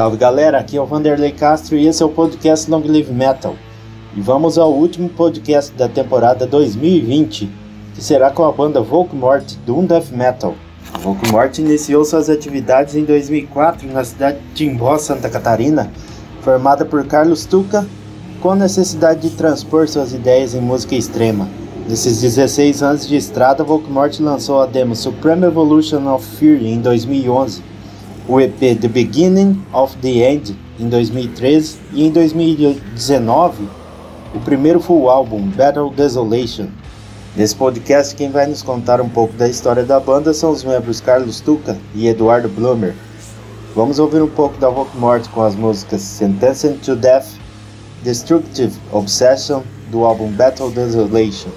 Salve galera, aqui é o Vanderlei Castro e esse é o podcast Long Live Metal. E vamos ao último podcast da temporada 2020, que será com a banda Volkmort Doom Death Metal. Volkmort iniciou suas atividades em 2004 na cidade de Timbó, Santa Catarina, formada por Carlos Tuca, com necessidade de transpor suas ideias em música extrema. Nesses 16 anos de estrada, Volkmort lançou a demo Supreme Evolution of Fear em 2011 o EP The Beginning of the End em 2013 e em 2019 o primeiro full álbum Battle Desolation. Nesse podcast, quem vai nos contar um pouco da história da banda são os membros Carlos Tuca e Eduardo Blumer. Vamos ouvir um pouco da Voldemort com as músicas Sentenced to Death, Destructive Obsession do álbum Battle Desolation.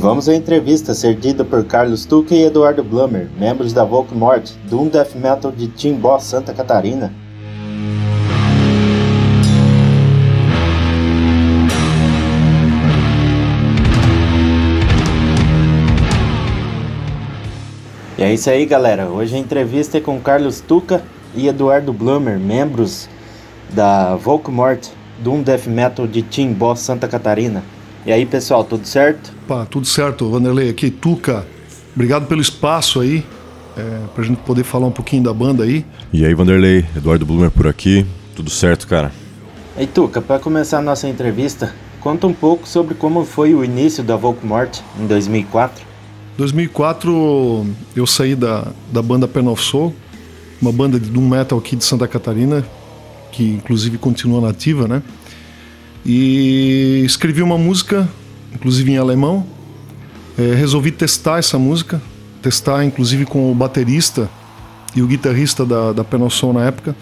Vamos à entrevista cedida por Carlos Tuca e Eduardo Blummer, membros da Volkmort, Doom Death Metal de Timbó, Santa Catarina. E é isso aí, galera. Hoje a entrevista é com Carlos Tuca e Eduardo Blummer, membros da Volkmort, Doom Death Metal de Timbó, Santa Catarina. E aí, pessoal, tudo certo? Pá, tudo certo, Vanderlei. Aqui, Tuca. Obrigado pelo espaço aí, é, pra gente poder falar um pouquinho da banda aí. E aí, Vanderlei, Eduardo Blumer por aqui. Tudo certo, cara? E Tuca, para começar a nossa entrevista, conta um pouco sobre como foi o início da Volkmort em 2004. 2004 eu saí da, da banda Pen of Soul, uma banda de doom metal aqui de Santa Catarina, que inclusive continua nativa, né? E escrevi uma música, inclusive em alemão. É, resolvi testar essa música, testar inclusive com o baterista e o guitarrista da, da Penosson na época,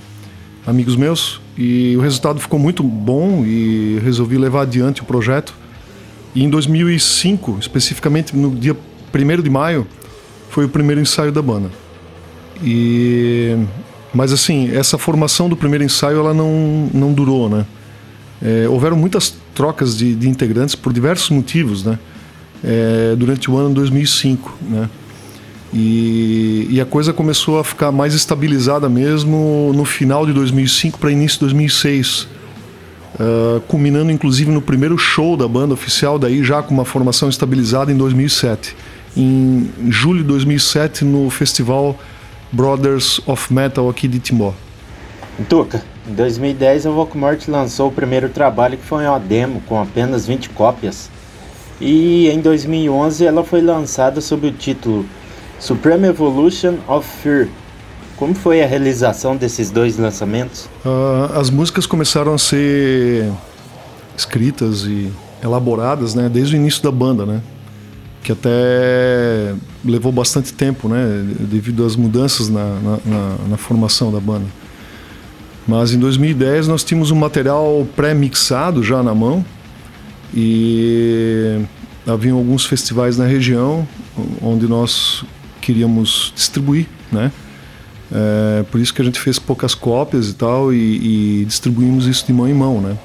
amigos meus. E o resultado ficou muito bom e resolvi levar adiante o projeto. E em 2005, especificamente no dia 1 de maio, foi o primeiro ensaio da banda. E mas assim, essa formação do primeiro ensaio ela não, não durou, né? É, houveram muitas trocas de, de, integrantes por diversos motivos, né? É, durante o ano 2005, né? E, e, a coisa começou a ficar mais estabilizada mesmo no final de 2005 para início de 2006, uh, culminando inclusive no primeiro show da banda oficial, daí já com uma formação estabilizada em 2007. Em julho de 2007, no festival Brothers of Metal aqui de Timbó. Tuca, em 2010, a Volkmort lançou o primeiro trabalho que foi uma demo com apenas 20 cópias. E em 2011 ela foi lançada sob o título Supreme Evolution of Fear. Como foi a realização desses dois lançamentos? Uh, as músicas começaram a ser escritas e elaboradas né, desde o início da banda, né? Que até levou bastante tempo, né? Devido às mudanças na, na, na, na formação da banda. Mas em 2010 nós tínhamos um material pré-mixado já na mão e haviam alguns festivais na região onde nós queríamos distribuir, né? É, por isso que a gente fez poucas cópias e tal e, e, distribuímos isso de mão em mão, né?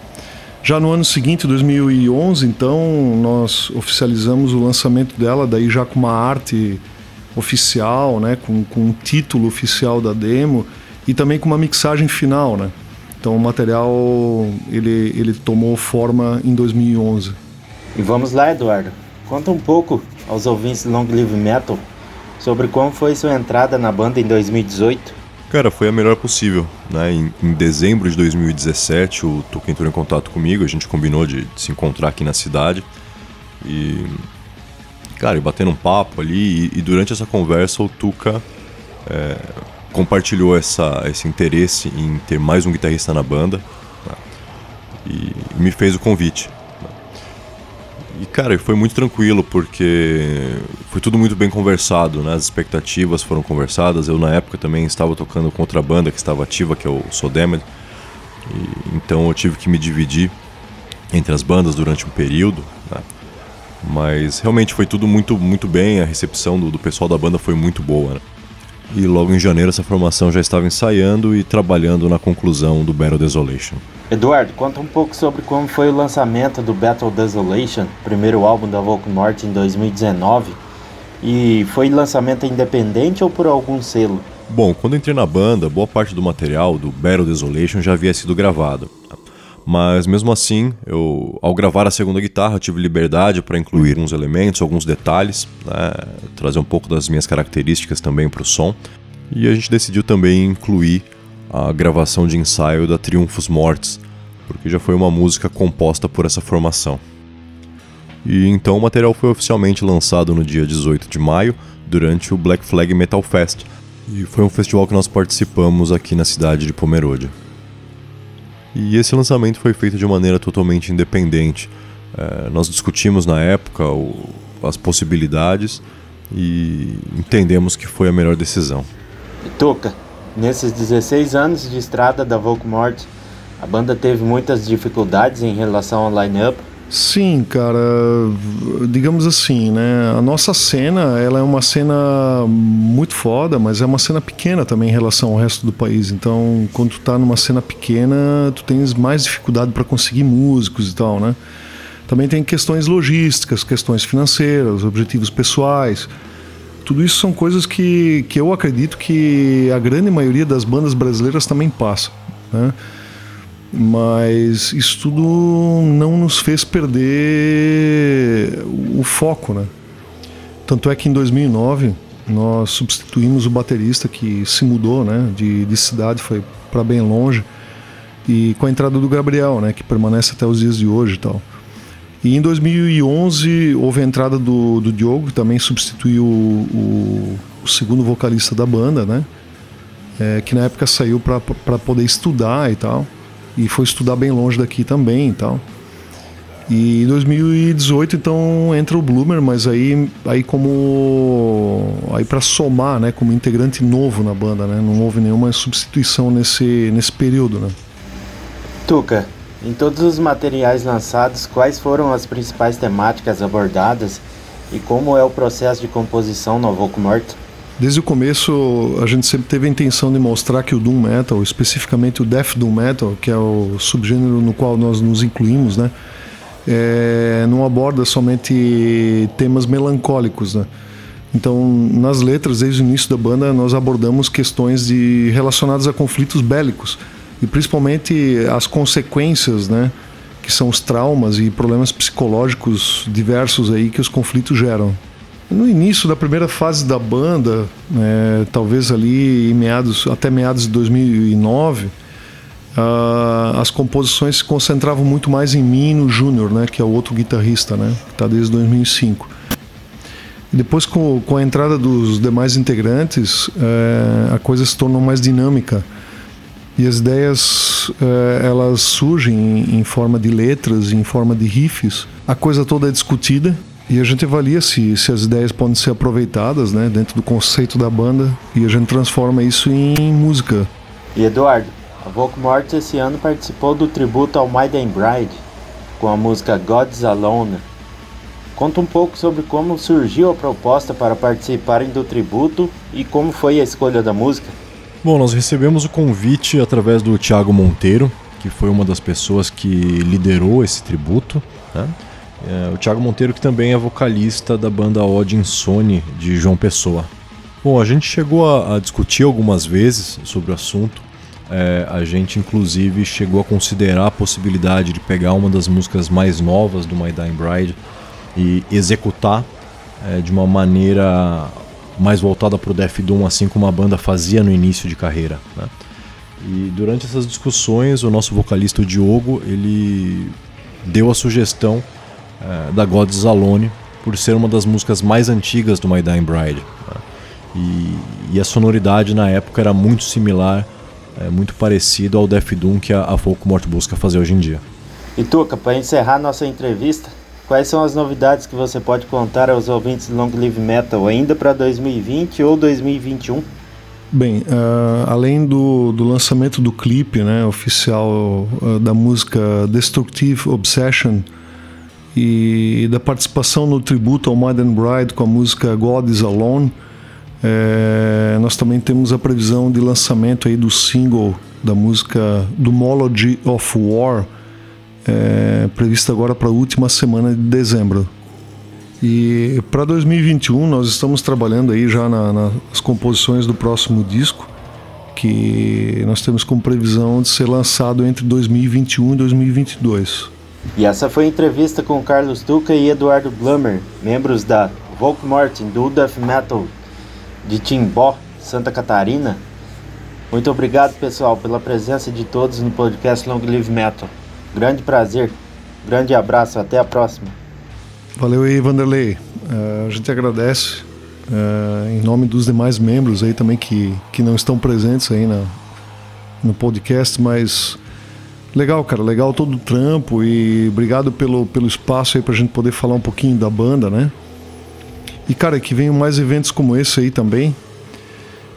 Já no ano seguinte, 2011, então, nós oficializamos o lançamento dela, daí já com uma arte oficial, né? Com, com um título oficial da demo e também com uma mixagem final, né? Então o material ele, ele tomou forma em 2011. E vamos lá, Eduardo. Conta um pouco aos ouvintes do Long Live Metal sobre como foi sua entrada na banda em 2018. Cara, foi a melhor possível. Né? Em, em dezembro de 2017, o Tuca entrou em contato comigo, a gente combinou de, de se encontrar aqui na cidade. E. Cara, e batendo um papo ali, e, e durante essa conversa o Tuca é, compartilhou essa, esse interesse em ter mais um guitarrista na banda né? e, me fez o convite. Né? E cara, foi muito tranquilo porque foi tudo muito bem conversado, né? As expectativas foram conversadas. Eu na época também estava tocando com outra banda que estava ativa, que é o Sodemed. E, então eu tive que me dividir entre as bandas durante um período. Né? Mas realmente foi tudo muito, muito bem. A recepção do, do pessoal da banda foi muito boa. E logo em janeiro essa formação já estava ensaiando e trabalhando na conclusão do Battle Desolation. Eduardo, conta um pouco sobre como foi o lançamento do Battle Desolation, primeiro álbum da Volkmort em 2019. E foi lançamento independente ou por algum selo? Bom, quando entrei na banda, boa parte do material do Battle Desolation já havia sido gravado. Mas mesmo assim, eu, ao gravar a segunda guitarra, tive liberdade para incluir alguns elementos, alguns detalhes, né, trazer um pouco das minhas características também para o som. E a gente decidiu também incluir a gravação de ensaio da Triunfos Mortes, porque já foi uma música composta por essa formação. E então o material foi oficialmente lançado no dia 18 de maio, durante o Black Flag Metal Fest, e foi um festival que nós participamos aqui na cidade de Pomerode. E esse lançamento foi feito de maneira totalmente independente. É, nós discutimos na época o, as possibilidades e entendemos que foi a melhor decisão. Toca, nesses 16 anos de estrada da Volkmort, a banda teve muitas dificuldades em relação ao line-up. Sim, cara, digamos assim, né? A nossa cena, ela é uma cena muito foda, mas é uma cena pequena também em relação ao resto do país. Então, quando tu tá numa cena pequena, tu tens mais dificuldade para conseguir músicos e tal, né? Também tem questões logísticas, questões financeiras, objetivos pessoais. Tudo isso são coisas que, que eu acredito que a grande maioria das bandas brasileiras também passa, né? Mas isso tudo não nos fez perder o foco, né? Tanto é que em 2009 nós substituímos o baterista que se mudou, né, de, de cidade, foi para bem longe, e com a entrada do Gabriel, né, que permanece até os dias de hoje e tal. E em 2011 houve a entrada do, do Diogo, que também substituiu o, o, o segundo vocalista da banda, né, é, que na época saiu para poder estudar e tal e foi estudar bem longe daqui também e tal. E em 2018 então entra o Bloomer, mas aí aí como aí para somar, né, como integrante novo na banda, né? Não houve nenhuma substituição nesse nesse período, né? Tuca, em todos os materiais lançados, quais foram as principais temáticas abordadas e como é o processo de composição no Voco Morto? Desde o começo, a gente sempre teve a intenção de mostrar que o Doom Metal, especificamente o Death Doom Metal, que é o subgênero no qual nós nos incluímos, né? É, não aborda somente temas melancólicos, né? Então, nas letras, desde o início da banda, nós abordamos questões de, relacionadas a conflitos bélicos e principalmente as consequências, né? Que são os traumas e problemas psicológicos diversos aí que os conflitos geram. No início da primeira fase da banda, é, talvez ali em meados, até meados de 2009, uh, ah, as composições se concentravam muito mais em mim e no Júnior, né, que é o outro guitarrista, né, que está desde 2005. E depois, com, com, a entrada dos demais integrantes, é, a coisa se tornou mais dinâmica e as ideias é, elas surgem em, em forma de letras, em forma de riffs. A coisa toda é discutida e a gente avalia se, se as ideias podem ser aproveitadas né, dentro do conceito da banda e a gente transforma isso em música. E Eduardo, a Volkmort esse ano participou do tributo ao Maiden Bride com a música God's Alone. Conta um pouco sobre como surgiu a proposta para participarem do tributo e como foi a escolha da música. Bom, nós recebemos o convite através do Thiago Monteiro, que foi uma das pessoas que liderou esse tributo. Né? É, o Thiago Monteiro, que também é vocalista da banda Odd Insone de João Pessoa. Bom, a gente chegou a, a discutir algumas vezes sobre o assunto. É, a gente, inclusive, chegou a considerar a possibilidade de pegar uma das músicas mais novas do My Dying Bride e executar é, de uma maneira mais voltada para o Death Doom, assim como a banda fazia no início de carreira. Né? E durante essas discussões, o nosso vocalista o Diogo ele deu a sugestão é, da God's Alone, por ser uma das músicas mais antigas do My Dying Bride. Né? E, e, a sonoridade na época era muito similar, é, muito parecido ao Death Doom que a, a Folk Mort busca fazer hoje em dia. E Tuca, para encerrar nossa entrevista, quais são as novidades que você pode contar aos ouvintes do Long Live Metal ainda para 2020 ou 2021? Bem, uh, além do, do, lançamento do clipe né, oficial uh, da música Destructive Obsession, e da participação no tributo ao Modern Bride com a música God is Alone. É, nós também temos a previsão de lançamento aí do single da música do Mology of War, é, prevista agora para a última semana de dezembro. E para 2021 nós estamos trabalhando aí já na, nas composições do próximo disco, que nós temos como previsão de ser lançado entre 2021 e 2022. E essa foi a entrevista com Carlos Duca e Eduardo Blummer, membros da Volkmorten do Death Metal de Timbó, Santa Catarina. Muito obrigado, pessoal, pela presença de todos no podcast Long Live Metal. Grande prazer, grande abraço, até a próxima. Valeu aí, Vanderlei. Uh, a gente agradece uh, em nome dos demais membros aí também que, que não estão presentes aí na, no podcast, mas Legal, cara, legal todo o trampo e obrigado pelo, pelo espaço aí pra gente poder falar um pouquinho da banda, né? E, cara, que venham mais eventos como esse aí também.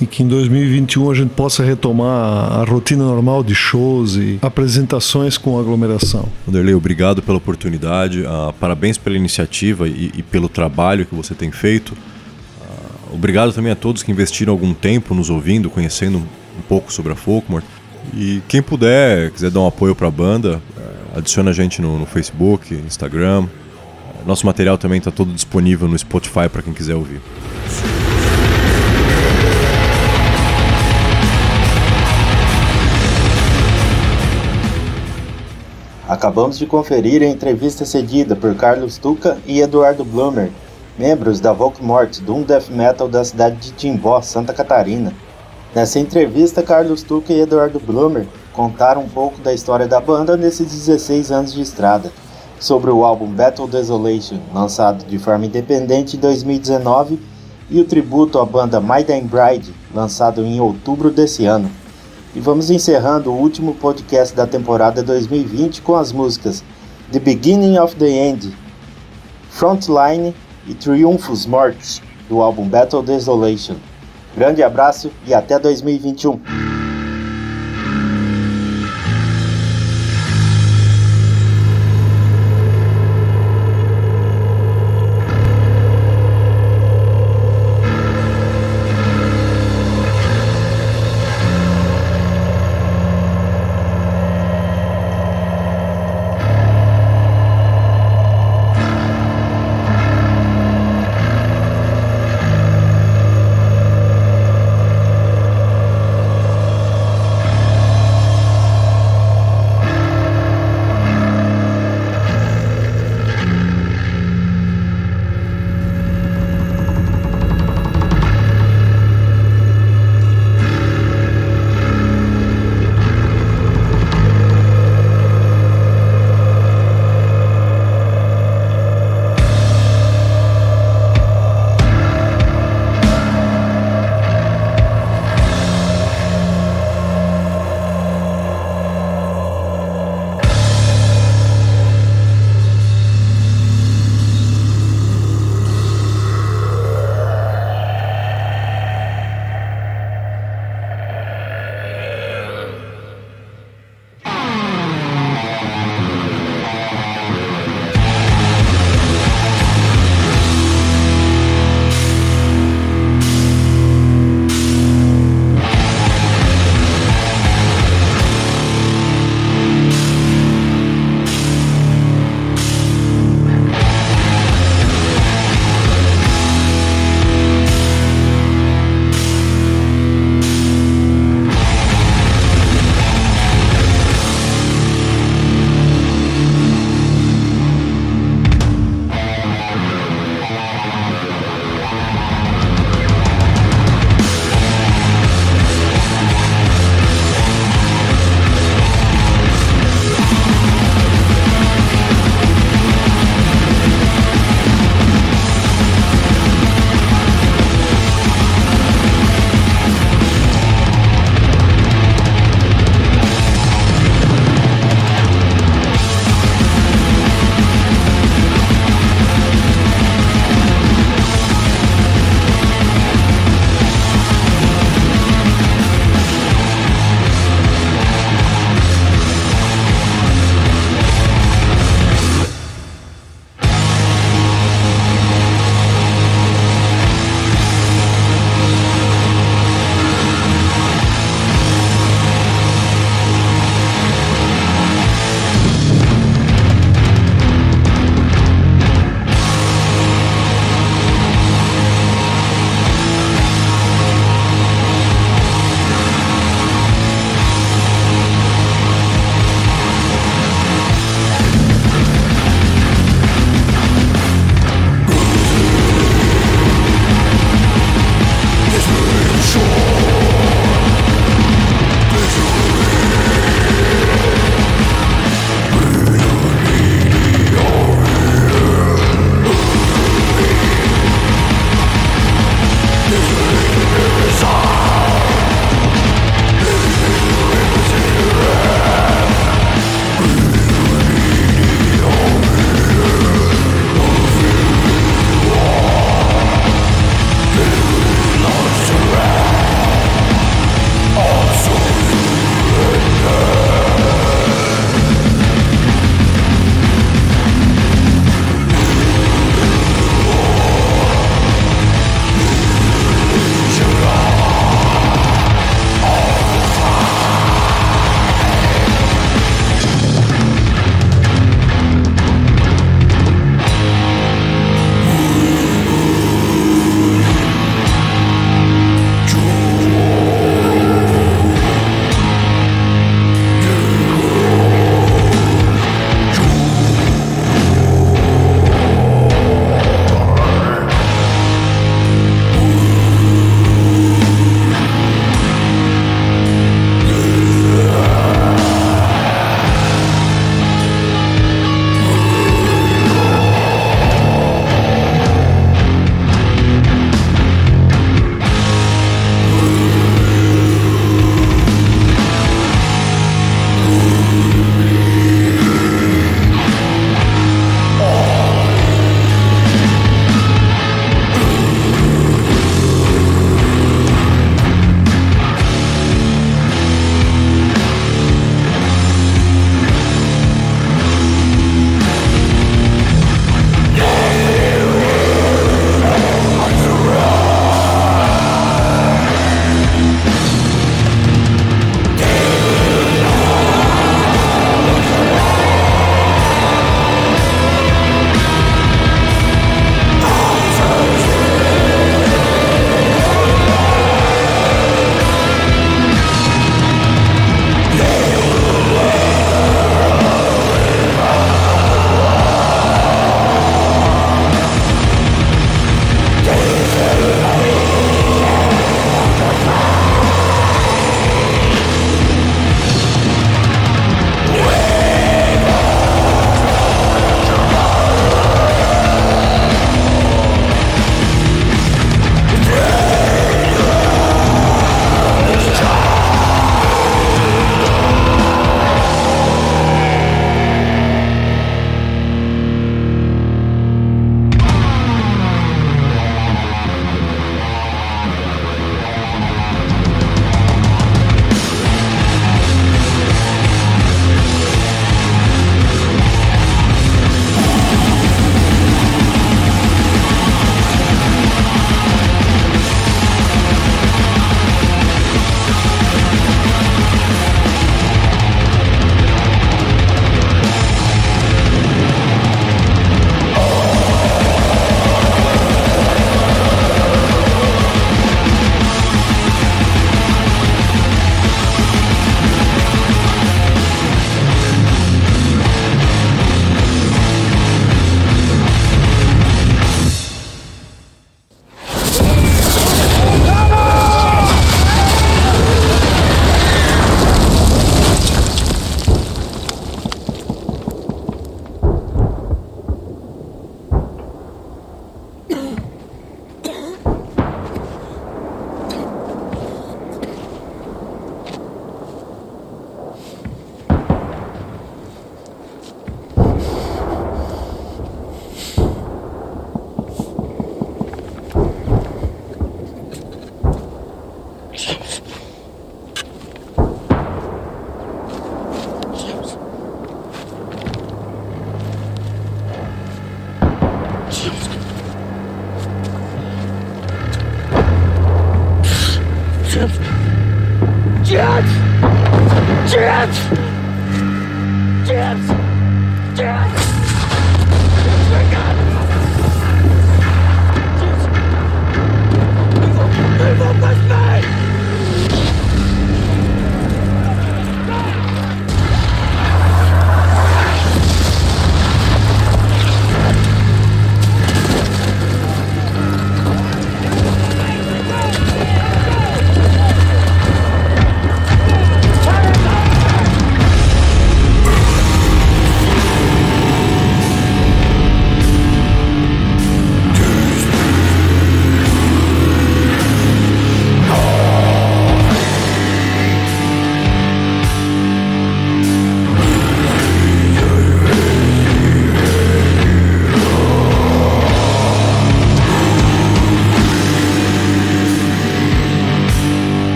e que em 2021 a gente possa retomar a rotina normal de shows e apresentações com aglomeração. Vanderlei, obrigado pela oportunidade, uh, parabéns pela iniciativa e, e, pelo trabalho que você tem feito. Uh, obrigado também a todos que investiram algum tempo nos ouvindo, conhecendo um pouco sobre a Folkmore. E quem puder, quiser dar um apoio para a banda, uh, adiciona a gente no, no Facebook, Instagram. Nosso material também está todo disponível no Spotify para quem quiser ouvir. Acabamos de conferir a entrevista cedida por Carlos Tuca e Eduardo Blumer, membros da Volkmort, Doom Death Metal da cidade de Timbó, Santa Catarina. Nessa entrevista, Carlos Tuca e Eduardo Blumer contaram um pouco da história da banda nesses 16 anos de estrada, sobre o álbum Battle Desolation, lançado de forma independente em 2019, e o tributo à banda Maiden Bride, lançado em outubro desse ano. E vamos encerrando o último podcast da temporada 2020 com as músicas The Beginning of the End, Frontline e Triunfos Mortos, do álbum Battle Desolation. Grande abraço e até 2021!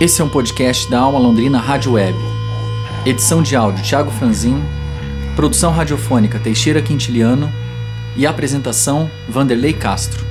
Esse é um podcast da Alma Londrina Rádio Web. Edição de áudio Thiago Franzin, produção radiofônica Teixeira Quintiliano e apresentação Vanderlei Castro.